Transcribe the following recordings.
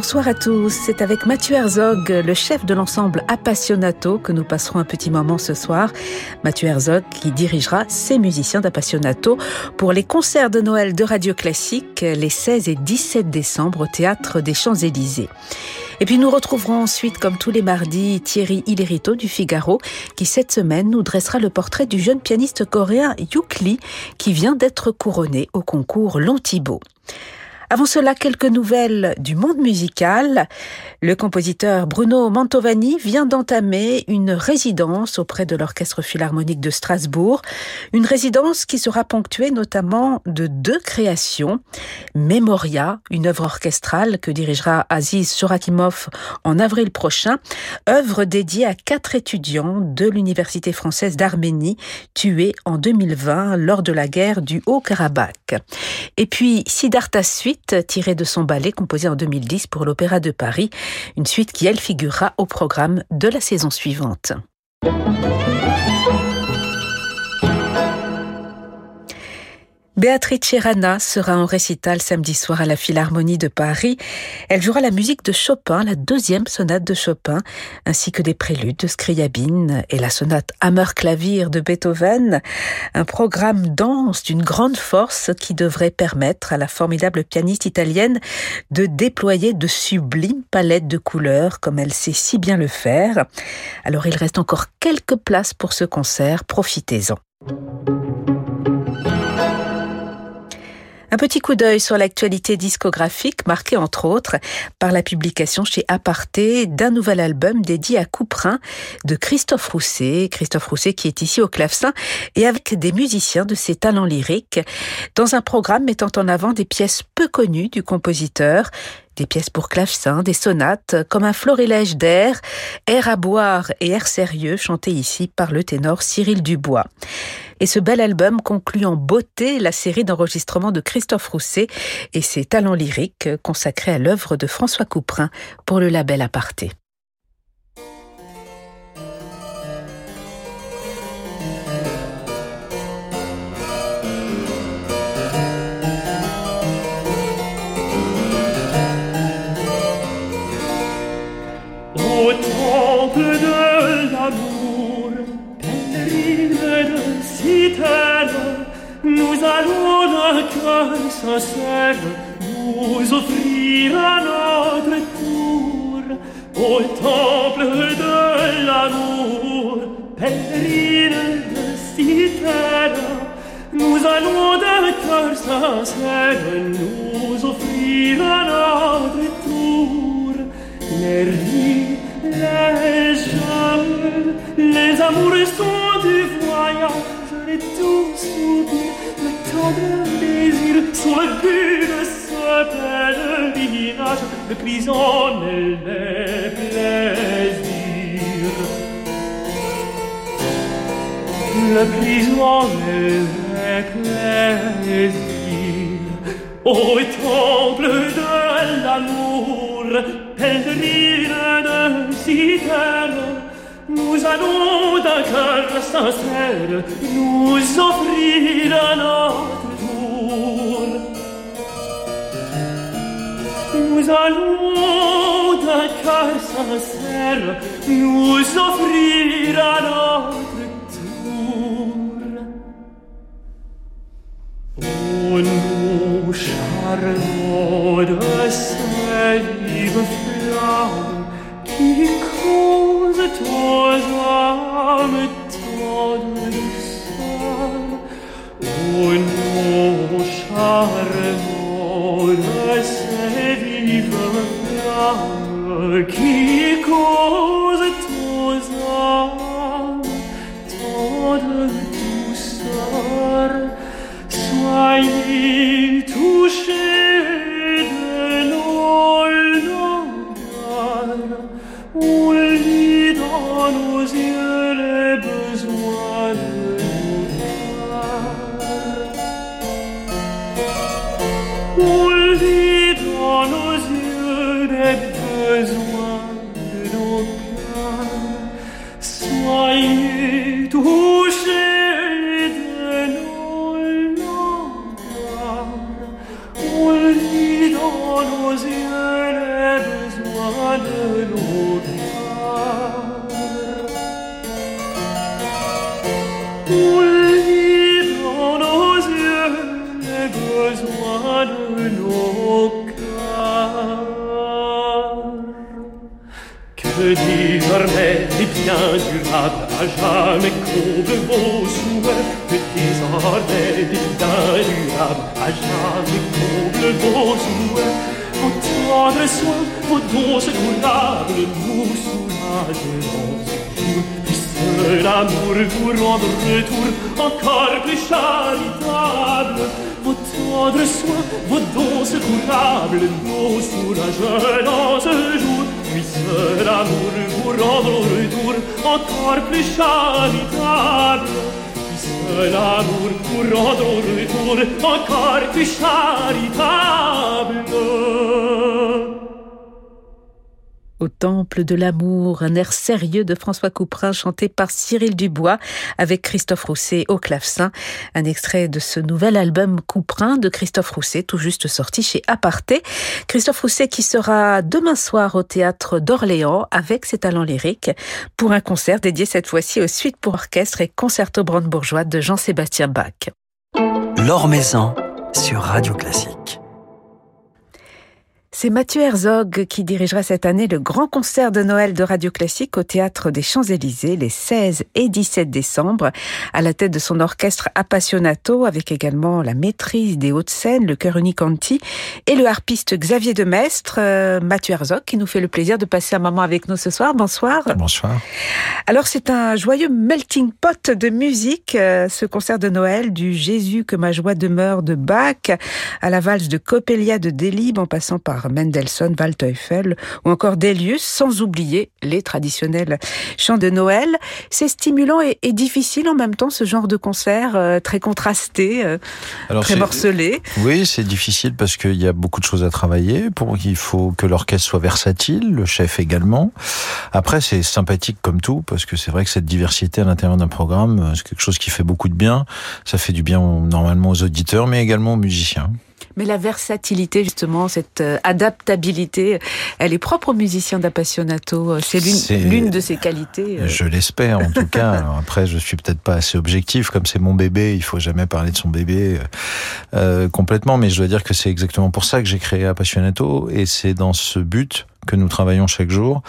Bonsoir à tous, c'est avec Mathieu Herzog, le chef de l'ensemble Appassionato, que nous passerons un petit moment ce soir. Mathieu Herzog qui dirigera ses musiciens d'Appassionato pour les concerts de Noël de Radio Classique les 16 et 17 décembre au Théâtre des Champs-Élysées. Et puis nous retrouverons ensuite, comme tous les mardis, Thierry Hillerito du Figaro, qui cette semaine nous dressera le portrait du jeune pianiste coréen Yuk Lee, qui vient d'être couronné au concours Lontibo. Avant cela, quelques nouvelles du monde musical. Le compositeur Bruno Mantovani vient d'entamer une résidence auprès de l'Orchestre Philharmonique de Strasbourg. Une résidence qui sera ponctuée notamment de deux créations. Memoria, une œuvre orchestrale que dirigera Aziz Sorakimov en avril prochain. Œuvre dédiée à quatre étudiants de l'Université française d'Arménie tués en 2020 lors de la guerre du Haut-Karabakh. Et puis Siddhartha Suite tirée de son ballet composé en 2010 pour l'Opéra de Paris, une suite qui, elle, figurera au programme de la saison suivante. Béatrice Rana sera en récital samedi soir à la Philharmonie de Paris. Elle jouera la musique de Chopin, la deuxième sonate de Chopin, ainsi que des préludes de Scriabine et la sonate Hammer-Clavier de Beethoven. Un programme dense d'une grande force qui devrait permettre à la formidable pianiste italienne de déployer de sublimes palettes de couleurs comme elle sait si bien le faire. Alors il reste encore quelques places pour ce concert, profitez-en. Un petit coup d'œil sur l'actualité discographique marquée entre autres par la publication chez Aparté d'un nouvel album dédié à Couperin de Christophe Rousset. Christophe Rousset qui est ici au clavecin et avec des musiciens de ses talents lyriques dans un programme mettant en avant des pièces peu connues du compositeur des pièces pour clavecin, des sonates, comme un florilège d'air, air à boire et air sérieux chanté ici par le ténor Cyril Dubois. Et ce bel album conclut en beauté la série d'enregistrements de Christophe Rousset et ses talents lyriques consacrés à l'œuvre de François Couperin pour le label Aparté. Allons d'un cœur sincère nous offrir à notre tour. Au temple de l'amour, pèlerine de citerne, nous allons d'un cœur sincère nous offrir à notre tour. Les rues, les jeunes, les amoureux sont du voyage, les doux souvenirs, le tendre désir sont le but de ce pèlerinage, le prison et les plaisirs. Le prison et les plaisirs. Au temple de l'amour, pèlerine de citerne, nous allons d'un cœur sincère nous offrir à notre tour. Nous allons d'un cœur sincère nous offrir à notre tour. Oh, nous charmons de ces vives flammes qui causent aux âmes flammes qui causent aux âmes tant de douceur. Soyez touchés de nos langueurs, soins, vos dons secourables nous soulageront Puisse l'amour vous rendre retour encore plus charitable Vos tendres soins, vos dons secourables nous soulageront ce jour Puisse l'amour vous rendre retour encore plus charitable. L'amour vous rendre au retour encore plus charitable. Au temple de l'amour, un air sérieux de François Couperin chanté par Cyril Dubois avec Christophe Rousset au clavecin. Un extrait de ce nouvel album Couperin de Christophe Rousset, tout juste sorti chez Aparté. Christophe Rousset qui sera demain soir au théâtre d'Orléans avec ses talents lyriques pour un concert dédié cette fois-ci aux suites pour orchestre et concerto brandebourgeois de Jean-Sébastien Bach. L'Or sur Radio Classique. C'est Mathieu Herzog qui dirigera cette année le grand concert de Noël de Radio Classique au Théâtre des Champs-Élysées les 16 et 17 décembre, à la tête de son orchestre Appassionato, avec également la maîtrise des hautes scènes, le chœur Unicanti et le harpiste Xavier Demestre. Euh, Mathieu Herzog qui nous fait le plaisir de passer un moment avec nous ce soir. Bonsoir. Bonsoir. Alors c'est un joyeux melting pot de musique, euh, ce concert de Noël, du Jésus que ma joie demeure de Bach à la valse de Coppelia de Delibes en passant par Mendelssohn, Waldteufel ou encore Delius, sans oublier les traditionnels chants de Noël. C'est stimulant et, et, difficile en même temps ce genre de concert euh, très contrasté, euh, Alors très morcelé. Oui, c'est difficile parce qu'il y a beaucoup de choses à travailler. Pour il faut que l'orchestre soit versatile, le chef également. Après, c'est sympathique comme tout parce que c'est vrai que cette diversité à l'intérieur d'un programme, euh, c'est quelque chose qui fait beaucoup de bien. Ça fait du bien normalement aux auditeurs, mais également aux musiciens. Mais la versatilité, justement, cette euh, adaptabilité, elle est propre aux musiciens d'Appassionato. C'est l'une de ses qualités. Euh. Je l'espère, en tout cas. Alors après, je suis peut-être pas assez objectif. Comme c'est mon bébé, il faut jamais parler de son bébé euh, complètement. Mais je dois dire que c'est exactement pour ça que j'ai créé Appassionato. Et c'est dans ce but que nous travaillons chaque jour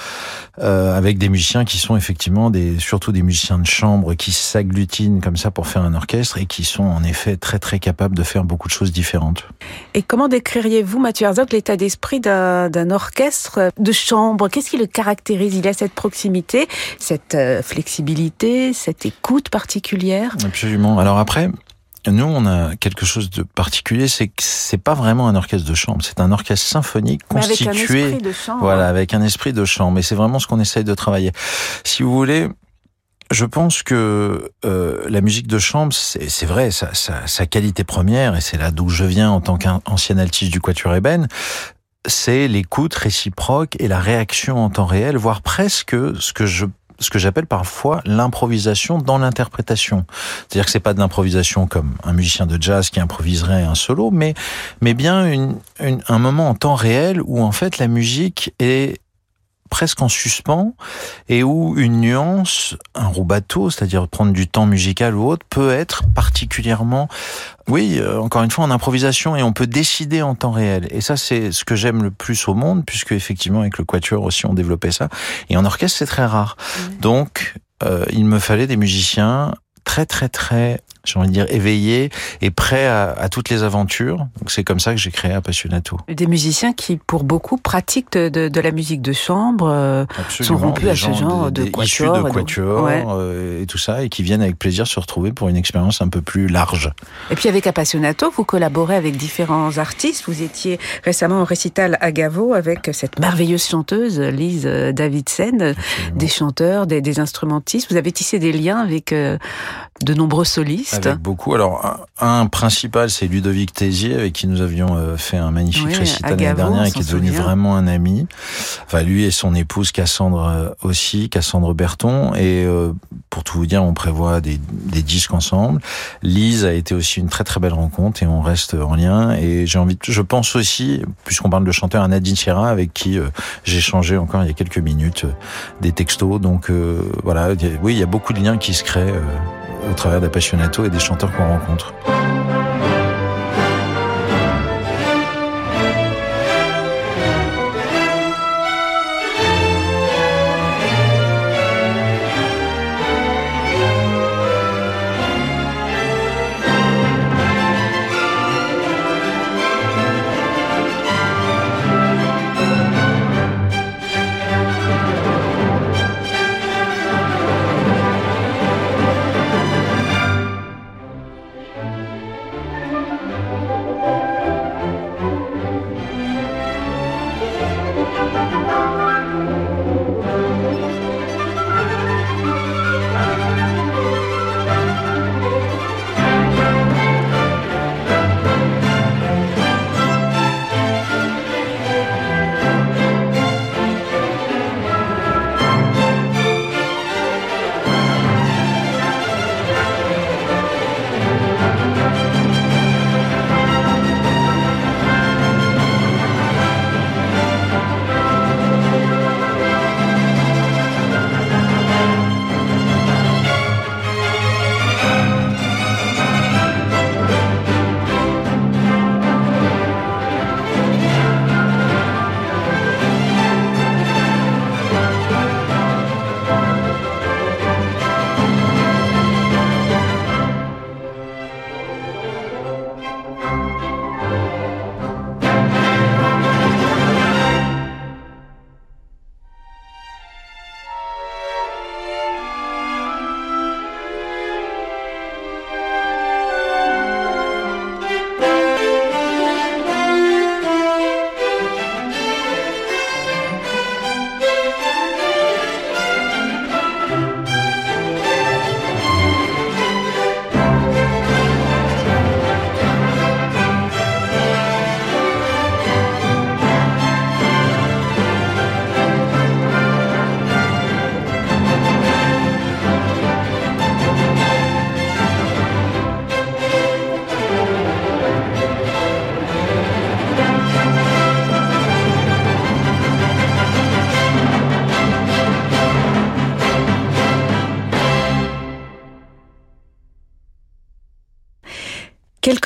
euh, avec des musiciens qui sont effectivement des surtout des musiciens de chambre qui s'agglutinent comme ça pour faire un orchestre et qui sont en effet très très capables de faire beaucoup de choses différentes. Et comment décririez-vous Mathieu Herzog l'état d'esprit d'un orchestre de chambre? Qu'est-ce qui le caractérise? Il a cette proximité, cette flexibilité, cette écoute particulière? Absolument. Alors après, nous, on a quelque chose de particulier, c'est que c'est pas vraiment un orchestre de chambre, c'est un orchestre symphonique constitué, avec un esprit de chambre. voilà, avec un esprit de chambre. Et c'est vraiment ce qu'on essaye de travailler. Si vous voulez, je pense que euh, la musique de chambre, c'est vrai, sa, sa, sa, qualité première, et c'est là d'où je viens en tant qu'ancien altiste du Quatuor Eben, c'est l'écoute réciproque et la réaction en temps réel, voire presque ce que je ce que j'appelle parfois l'improvisation dans l'interprétation. C'est-à-dire que c'est pas de l'improvisation comme un musicien de jazz qui improviserait un solo, mais mais bien une, une, un moment en temps réel où en fait la musique est presque en suspens et où une nuance, un rubato, c'est-à-dire prendre du temps musical ou autre, peut être particulièrement, oui, euh, encore une fois, en improvisation et on peut décider en temps réel. Et ça, c'est ce que j'aime le plus au monde, puisque effectivement, avec le quatuor aussi, on développait ça. Et en orchestre, c'est très rare. Mmh. Donc, euh, il me fallait des musiciens très très très j'ai envie de dire éveillé et prêt à, à toutes les aventures. Donc c'est comme ça que j'ai créé Appassionato. Des musiciens qui, pour beaucoup, pratiquent de, de, de la musique de chambre, euh, sont rompus à ce genre de, de quatuor, de quatuor ouais. euh, et tout ça, et qui viennent avec plaisir se retrouver pour une expérience un peu plus large. Et puis avec Appassionato, vous collaborez avec différents artistes. Vous étiez récemment au récital à Gavo avec cette merveilleuse chanteuse Lise Davidsen, Absolument. des chanteurs, des, des, instrumentistes. Vous avez tissé des liens avec euh, de nombreux solistes. Pianiste. Avec beaucoup. Alors, un, principal, c'est Ludovic Tézier, avec qui nous avions euh, fait un magnifique Oui, récital l'année dernière et qui est devenu vraiment un ami. Enfin, lui et son épouse Cassandre euh, aussi, Cassandre Berton. Et euh, pour tout vous dire, on prévoit des, des disques ensemble. Lise a été aussi une très très belle rencontre et on reste en lien. Et j'ai envie, de- je pense aussi, puisqu'on parle de chanteur, à Nadine Sierra, avec qui euh, j'ai échangé encore il y a quelques minutes euh, des textos. Donc euh, voilà, a- oui, il y a beaucoup de liens qui se créent euh, au travers d'Appassionato et des chanteurs qu'on rencontre.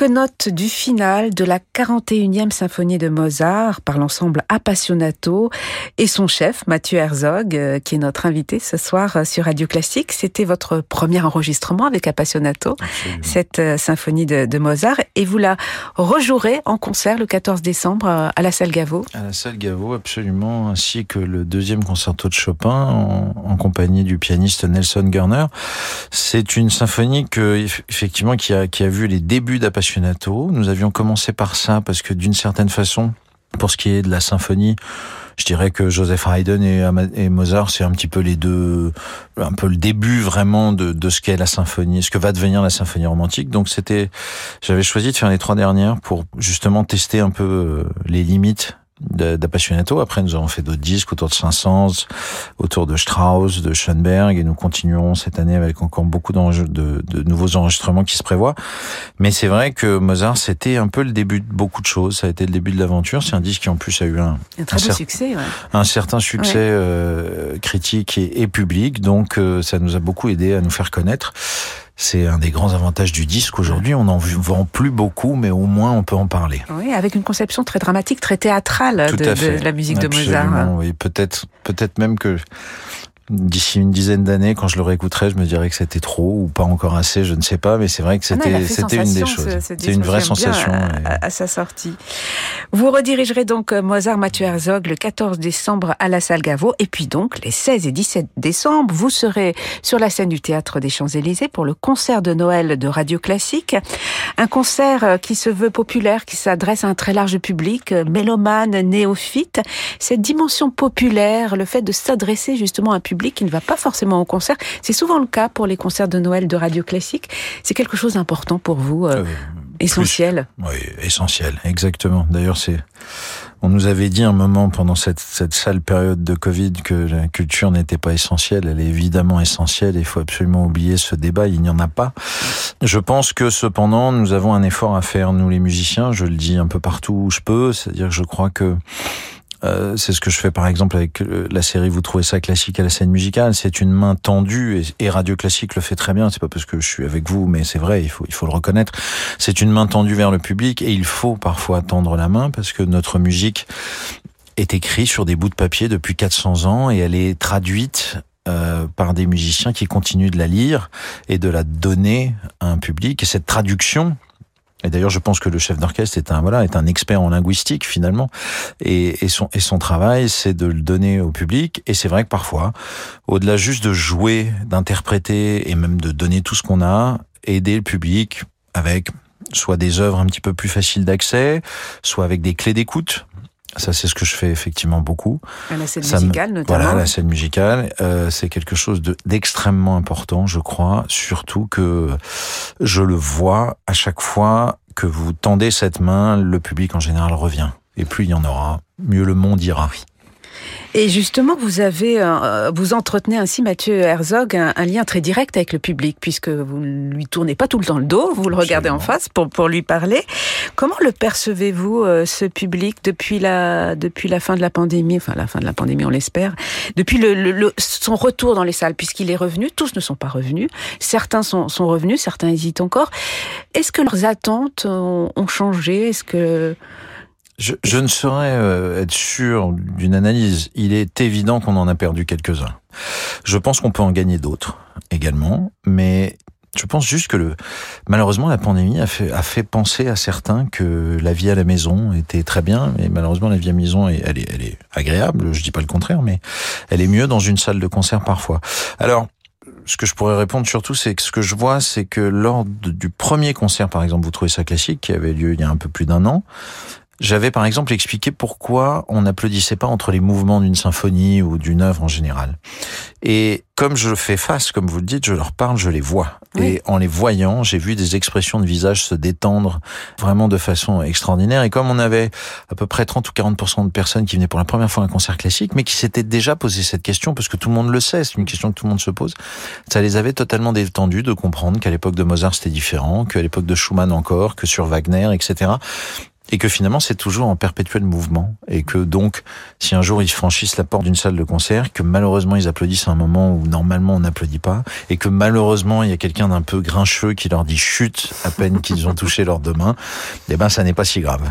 Notes du final de la 41e symphonie de Mozart par l'ensemble Appassionato et son chef Mathieu Herzog, euh, qui est notre invité ce soir euh, sur Radio Classique. C'était votre premier enregistrement avec Appassionato, Absolument. cette euh, symphonie de, de Mozart, et vous la rejouerez en concert le 14 décembre à la salle Gaveau. À la salle Gaveau, absolument, ainsi que le deuxième concerto de Chopin en, en compagnie du pianiste Nelson Garner. C'est une symphonie que, eff- effectivement, qui a, qui a vu les débuts d'Appassionato. Nous avions commencé par ça parce que d'une certaine façon, pour ce qui est de la symphonie, je dirais que Joseph Haydn et, Mozart, c'est un petit peu les deux, un peu le début vraiment de, de ce qu'est la symphonie, ce que va devenir la symphonie romantique. Donc c'était, j'avais choisi de faire les trois dernières pour justement tester un peu euh, les limites d'Appassionato. Après, nous avons fait d'autres disques autour de Saint-Saëns, autour de Strauss, de Schoenberg, et nous continuerons cette année avec encore beaucoup de, de nouveaux enregistrements qui se prévoient. Mais c'est vrai que Mozart, c'était un peu le début de beaucoup de choses. Ça a été le début de l'aventure. C'est un disque qui en plus a eu un, Un très Un beau cer- succès. ouais. un certain succès Ouais. euh, critique et, et public, donc euh, ça nous a beaucoup aidé à nous faire connaître. C'est un des grands avantages du disque aujourd'hui. On n'en vend plus beaucoup, mais au moins on peut en parler. Oui, avec une conception très dramatique, très théâtrale de, la musique de Mozart. Oui, peut-être, peut-être même que d'ici une dizaine d'années, quand je le réécouterai, je me dirais que c'était trop ou pas encore assez, je ne sais pas, mais c'est vrai que Ah c'était, fait c'était une des choses. ce- ce C'est une vraie sensation. À, et- à- à sa sortie. Vous redirigerez donc euh, Mozart Mathieu Herzog le 14 décembre à la salle Gaveau. Et puis donc, les 16 et 17 décembre, vous serez sur la scène du Théâtre des Champs-Élysées pour le concert de Noël de Radio Classique. Un concert euh, qui se veut populaire, qui s'adresse à un très large public, euh, mélomane, néophyte. Cette dimension populaire, le fait de s'adresser justement à un public public qui ne va pas forcément au concert. C'est souvent le cas pour les concerts de Noël de Radio Classique. C'est quelque chose d'important pour vous, euh, essentiel. oui, essentiel, exactement. D'ailleurs, c'est on nous avait dit un moment pendant cette, cette sale période de Covid que la culture n'était pas essentielle. Elle est évidemment essentielle et il faut absolument oublier ce débat. Il n'y en a pas. Je pense que cependant, nous avons un effort à faire, nous les musiciens. Je le dis un peu partout où je peux. C'est-à-dire que je crois que euh, c'est ce que je fais par exemple avec euh, la série Vous trouvez ça classique à la scène musicale. C'est une main tendue et, Radio Classique le fait très bien. C'est pas parce que je suis avec vous, mais c'est vrai, il faut il faut le reconnaître. C'est une main tendue vers le public et il faut parfois tendre la main parce que notre musique est écrite sur des bouts de papier depuis 400 ans et elle est traduite euh, par des musiciens qui continuent de la lire et de la donner à un public. Et cette traduction, et d'ailleurs, je pense que le chef d'orchestre est un voilà est un expert en linguistique finalement, et, son et son travail, c'est de le donner au public. Et c'est vrai que parfois, au-delà juste de jouer, d'interpréter et même de donner tout ce qu'on a, aider le public avec soit des œuvres un petit peu plus faciles d'accès, soit avec des clés d'écoute. Ça, c'est ce que je fais effectivement beaucoup. À la scène musicale, notamment. Voilà, la scène musicale, euh, c'est quelque chose d'extrêmement important, je crois. Surtout que je le vois à chaque fois que vous tendez cette main, le public en général revient. Et plus il y en aura, mieux le monde ira. Et justement, vous avez, euh, vous entretenez ainsi, Mathieu Herzog, un, lien très direct avec le public, puisque vous ne lui tournez pas tout le temps le dos, vous le regardez en face pour, pour lui parler. Comment le percevez-vous, euh, ce public, depuis la, depuis la fin de la pandémie, enfin la fin de la pandémie, on l'espère, depuis le, le, son retour dans les salles, puisqu'il est revenu, tous ne sont pas revenus, certains sont, sont revenus, certains hésitent encore. Est-ce que leurs attentes ont, ont changé? Est-ce que je, je, ne saurais euh, être sûr d'une analyse. Il est évident qu'on en a perdu quelques-uns. Je pense qu'on peut en gagner d'autres également, mais je pense juste que le, malheureusement la pandémie a fait, a fait penser à certains que la vie à la maison était très bien, mais malheureusement la vie à la maison elle est, elle est agréable. Je dis pas le contraire, mais elle est mieux dans une salle de concert parfois. Alors ce que je pourrais répondre surtout, c'est que ce que je vois, c'est que lors du premier concert, par exemple, vous trouvez ça classique, qui avait lieu il y a un peu plus d'un an, j'avais par exemple expliqué pourquoi on n'applaudissait pas entre les mouvements d'une symphonie ou d'une œuvre en général. Et comme je fais face, comme vous le dites, je leur parle, je les vois. Et en les voyant, j'ai vu des expressions de visage se détendre vraiment de façon extraordinaire. Et comme on avait à peu près 30 ou 40% de personnes qui venaient pour la première fois à un concert classique, mais qui s'étaient déjà posé cette question, parce que tout le monde le sait, c'est une question que tout le monde se pose, ça les avait totalement détendus de comprendre qu'à l'époque de Mozart c'était différent, qu'à l'époque de Schumann encore, que sur Wagner, etc et que finalement c'est toujours en perpétuel mouvement. Et que donc si un jour ils franchissent la porte d'une salle de concert que malheureusement ils applaudissent à un moment où normalement on n'applaudit pas et que malheureusement il y a quelqu'un d'un peu grincheux qui leur dit chute à peine qu'ils ont touché leurs deux mains eh ben ça n'est pas si grave.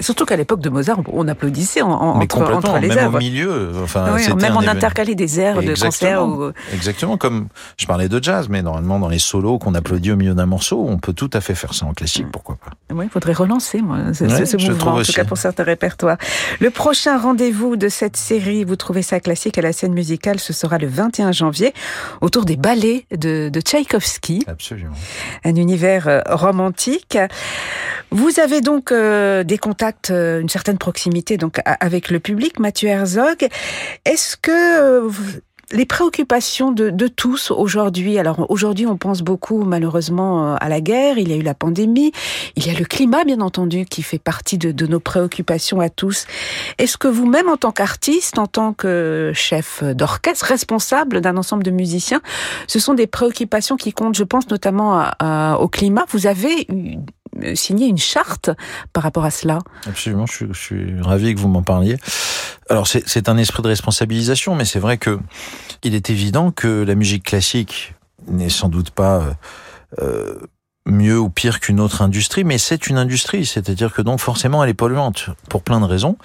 Surtout qu'à l'époque de Mozart on applaudissait en, en, entre, entre, les même au milieu enfin oui, même on intercalait des airs de concert ou... exactement comme je parlais de jazz mais normalement dans les solos qu'on applaudit au milieu d'un morceau on peut tout à fait faire ça en classique pourquoi pas. Oui il faudrait relancer moi ce mouvement, en tout cas pour certains répertoires. Le prochain rendez-vous de cette série, vous trouvez ça classique à la scène musicale, ce sera le 21 janvier, autour des ballets de, de Tchaïkovski. Absolument. Un univers euh, romantique. Vous avez donc euh, des contacts, euh, une certaine proximité donc avec le public, Mathieu Herzog. Est-ce que les préoccupations de, de tous aujourd'hui. Alors aujourd'hui, on pense beaucoup malheureusement euh, à la guerre. Il y a eu la pandémie. Il y a le climat, bien entendu, qui fait partie de, de nos préoccupations à tous. Est-ce que vous-même, en tant qu'artiste, en tant que chef d'orchestre, responsable d'un ensemble de musiciens, ce sont des préoccupations qui comptent. Je pense notamment au climat? Vous avez signé une charte par rapport à cela. Absolument, je suis, ravi que vous m'en parliez. Alors c'est un esprit de responsabilisation, mais c'est vrai que il est évident que la musique classique n'est sans doute pas euh, euh mieux ou pire qu'une autre industrie, mais c'est une industrie, c'est-à-dire que donc forcément elle est polluante pour plein de raisons.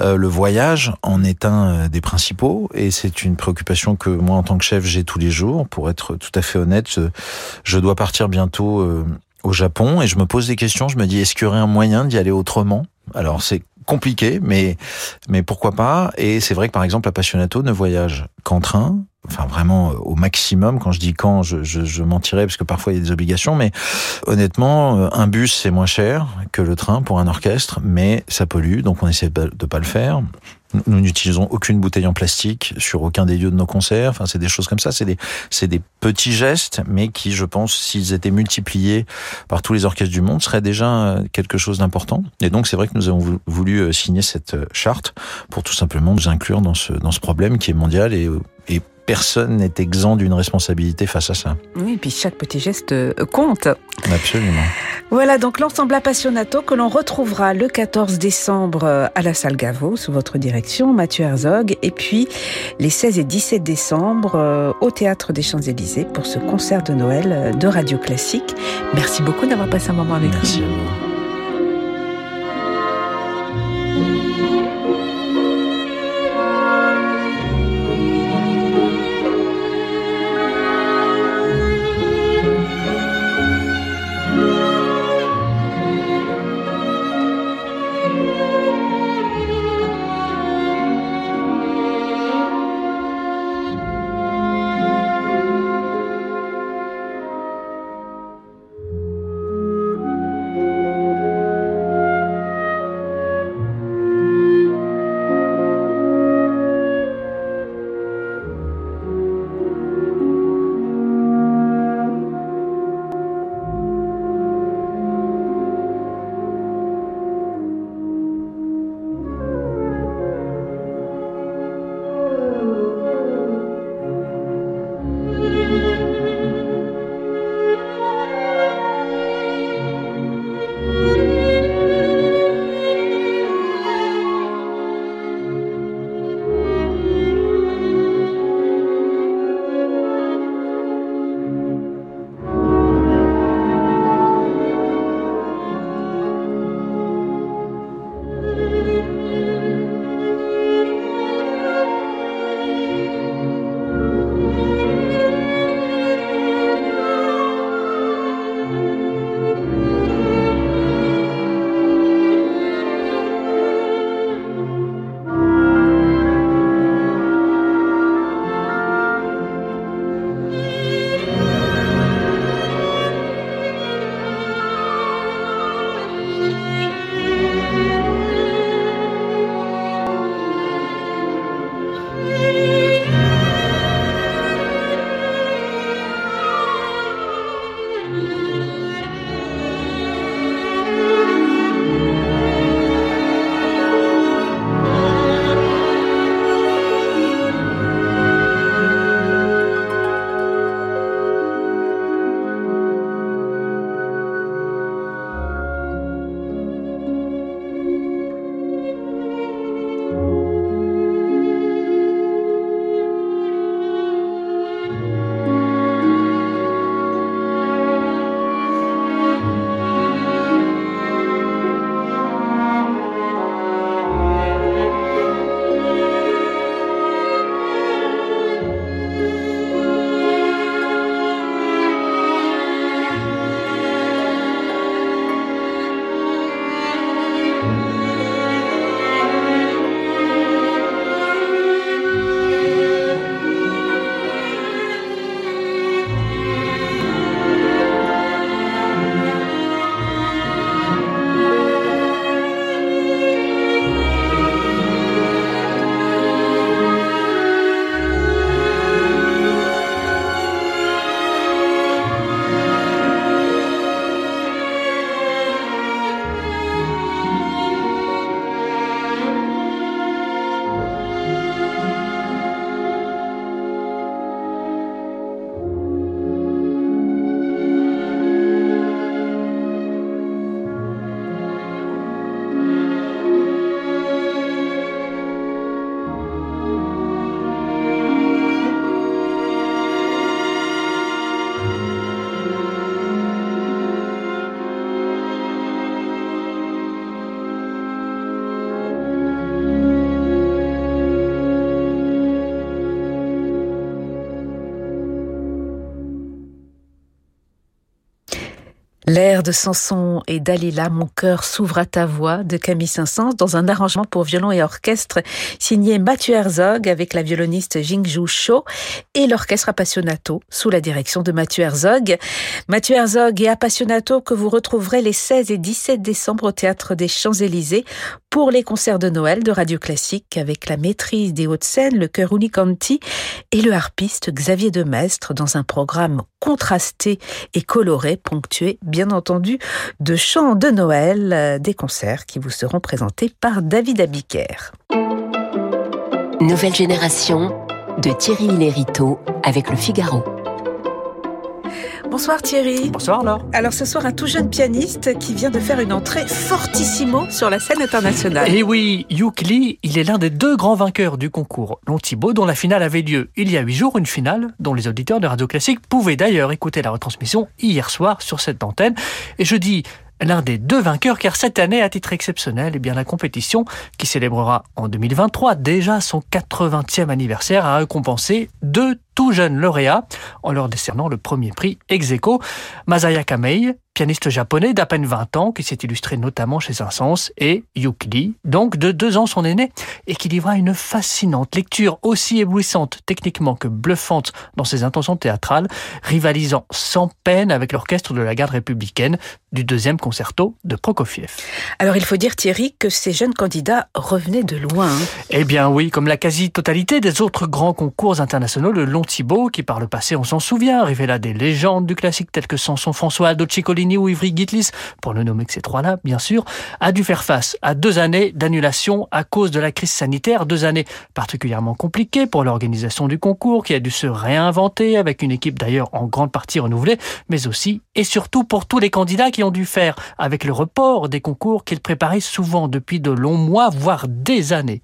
Euh, le voyage en est un euh, des principaux et c'est une préoccupation que moi en tant que chef j'ai tous les jours. Pour être tout à fait honnête, je, dois partir bientôt euh, au Japon et je me pose des questions. Je me dis est-ce qu'il y aurait un moyen d'y aller autrement? Alors c'est compliqué, mais mais pourquoi pas? Et c'est vrai que par exemple, Appassionato ne voyage qu'en train, enfin vraiment euh, au maximum. Quand je dis quand, je, je, je mentirais parce que parfois il y a des obligations, mais honnêtement, euh, un bus c'est moins cher que le train pour un orchestre, mais ça pollue, donc on essaie de pas le faire. Nous n'utilisons aucune bouteille en plastique sur aucun des lieux de nos concerts. Enfin, c'est des choses comme ça. C'est des, c'est des petits gestes, mais qui, je pense, s'ils étaient multipliés par tous les orchestres du monde, seraient déjà euh, quelque chose d'important. Et donc, c'est vrai que nous avons voulu euh, signer cette euh, charte pour tout simplement nous inclure dans ce, dans ce problème qui est mondial et, et personne n'est exempt d'une responsabilité face à ça. Oui, et puis chaque petit geste euh, compte. Absolument. Voilà donc l'ensemble Appassionato que l'on retrouvera le 14 décembre euh, à la salle Gaveau sous votre direction, Mathieu Herzog, et puis les 16 et 17 décembre euh, au Théâtre des Champs-Élysées pour ce concert de Noël de Radio Classique. Merci beaucoup d'avoir passé un moment avec Merci nous. à vous. De Samson et Dalila, Mon cœur s'ouvre à ta voix de Camille Saint-Saëns dans un arrangement pour violon et orchestre signé Mathieu Herzog avec la violoniste Jingju Cho et l'orchestre Appassionato sous la direction de Mathieu Herzog. Mathieu Herzog et Appassionato que vous retrouverez les 16 et 17 décembre au Théâtre des Champs-Élysées pour les concerts de Noël de Radio Classique avec la maîtrise des Hauts-de-Seine, le chœur Unicanti et le harpiste Xavier Demestre dans un programme contrasté et coloré, ponctué bien entendu de chants de Noël, euh, des concerts qui vous seront présentés par David Abiker. Nouvelle génération de Thierry Lériteau avec le Figaro. Bonsoir Thierry. Bonsoir Laure. Alors ce soir, un tout jeune pianiste qui vient de faire une entrée fortissimo sur la scène internationale. Et eh oui, Yuk Lee, il est l'un des deux grands vainqueurs du concours Long Thibault dont la finale avait lieu il y a huit jours, une finale dont les auditeurs de Radio Classique pouvaient d'ailleurs écouter la retransmission hier soir sur cette antenne. Et je dis l'un des deux vainqueurs car cette année, à titre exceptionnel, eh bien la compétition qui célébrera en 2023 déjà son 80e anniversaire a récompensé deux tout jeunes lauréats en leur décernant le premier prix ex Masaya Kamei, pianiste japonais d'à peine 20 ans qui s'est illustré notamment chez Saint-Saëns et Yuk Lee, donc de deux ans son aîné, et qui livra une fascinante lecture aussi éblouissante techniquement que bluffante dans ses intentions théâtrales, rivalisant sans peine avec l'orchestre de la garde républicaine du deuxième concerto de Prokofiev. Alors il faut dire Thierry que ces jeunes candidats revenaient de loin. Hein. Eh bien oui, comme la quasi-totalité des autres grands concours internationaux, le long Thibault, qui par le passé, on s'en souvient, révéla des légendes du classique telles que Samson François, Aldo Ciccolini ou Ivry Gitlis, pour ne nommer que ces trois-là, bien sûr, a dû faire face à deux années d'annulation à cause de la crise sanitaire, deux années particulièrement compliquées pour l'organisation du concours, qui a dû se réinventer avec une équipe d'ailleurs en grande partie renouvelée, mais aussi et surtout pour tous les candidats qui ont dû faire avec le report des concours qu'ils préparaient souvent depuis de longs mois, voire des années.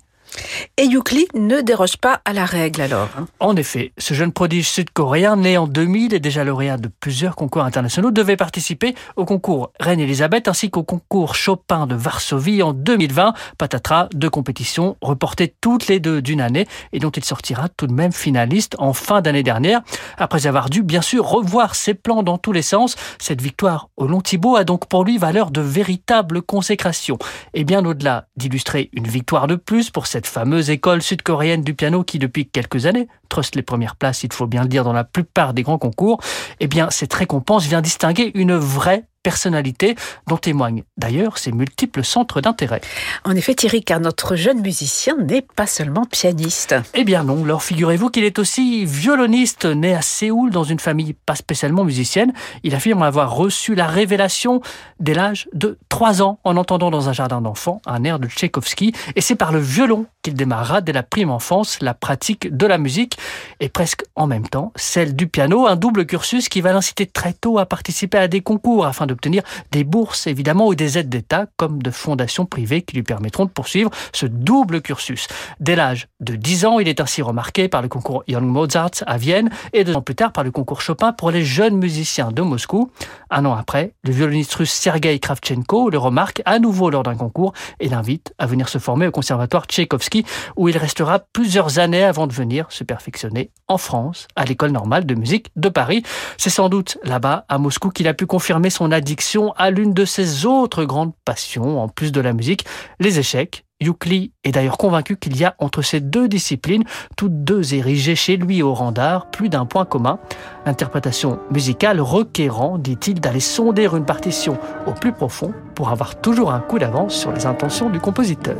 Et Yukli ne déroge pas à la règle alors. Hein. En effet, ce jeune prodige sud-coréen, né en 2000 et déjà lauréat de plusieurs concours internationaux, devait participer au concours Reine Elisabeth ainsi qu'au concours Chopin de Varsovie en 2020. Patatras, deux compétitions reportées toutes les deux d'une année et dont il sortira tout de même finaliste en fin d'année dernière. Après avoir dû bien sûr revoir ses plans dans tous les sens, cette victoire au Long Thibault a donc pour lui valeur de véritable consécration. Et bien au-delà d'illustrer une victoire de plus pour cette cette fameuse école sud-coréenne du piano qui, depuis quelques années, truste les premières places, il faut bien le dire, dans la plupart des grands concours, eh bien, cette récompense vient distinguer une vraie personnalité dont témoignent d'ailleurs ses multiples centres d'intérêt. En effet, Thierry, car notre jeune musicien n'est pas seulement pianiste. Eh bien non, alors figurez-vous qu'il est aussi violoniste, né à Séoul dans une famille pas spécialement musicienne. Il affirme avoir reçu la révélation dès l'âge de 3 ans en entendant dans un jardin d'enfants un air de Tchaïkovski et c'est par le violon qu'il démarra dès la prime enfance la pratique de la musique et presque en même temps celle du piano, un double cursus qui va l'inciter très tôt à participer à des concours afin d'obtenir des bourses évidemment ou des aides d'État comme de fondations privées qui lui permettront de poursuivre ce double cursus. Dès l'âge de 10 ans, il est ainsi remarqué par le concours Young Mozart à Vienne et deux ans plus tard par le concours Chopin pour les jeunes musiciens de Moscou. Un an après, le violoniste russe Sergei Kravchenko le remarque à nouveau lors d'un concours et l'invite à venir se former au conservatoire Tchaïkovski où il restera plusieurs années avant de venir se perfectionner en France à l'école normale de musique de Paris. C'est sans doute là-bas, à Moscou, qu'il a pu confirmer son addiction à l'une de ses autres grandes passions, en plus de la musique, les échecs. Yukli est d'ailleurs convaincu qu'il y a entre ces deux disciplines, toutes deux érigées chez lui au rang d'art, plus d'un point commun. L'interprétation musicale requérant, dit-il, d'aller sonder une partition au plus profond pour avoir toujours un coup d'avance sur les intentions du compositeur.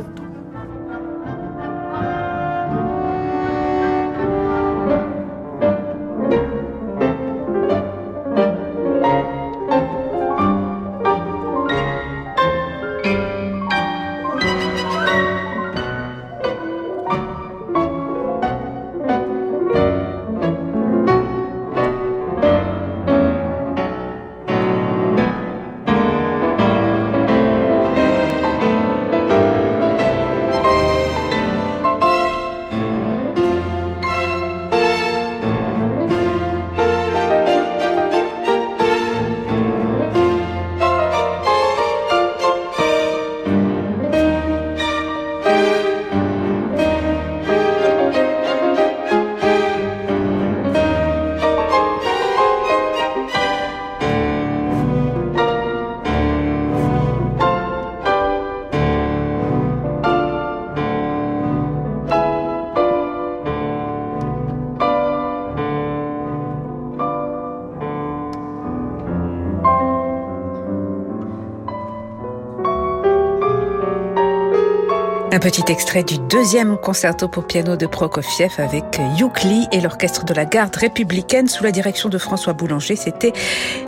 Petit extrait du deuxième concerto pour piano de Prokofiev avec Youkli et l'orchestre de la garde républicaine sous la direction de François Boulanger. C'était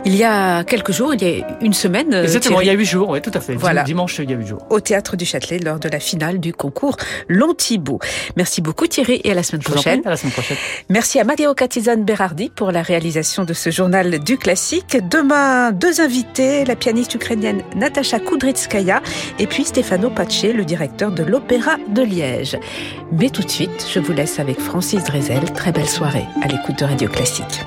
il y a quelques jours, il y a une semaine. Exactement, il y a huit jours, oui, tout à fait. Voilà. Dimanche, il y a huit jours. Au théâtre du Châtelet lors de la finale du concours Long Merci beaucoup Thierry et à la semaine prochaine. à la semaine prochaine. Merci à Matteo Catizan Berardi pour la réalisation de ce journal du classique. Demain, deux invités, la pianiste ukrainienne Natasha Kudrytskaya et puis Stefano Pace, le directeur de de Liège. Mais tout de suite, je vous laisse avec Francis Drezel. Très belle soirée à l'écoute de Radio Classique.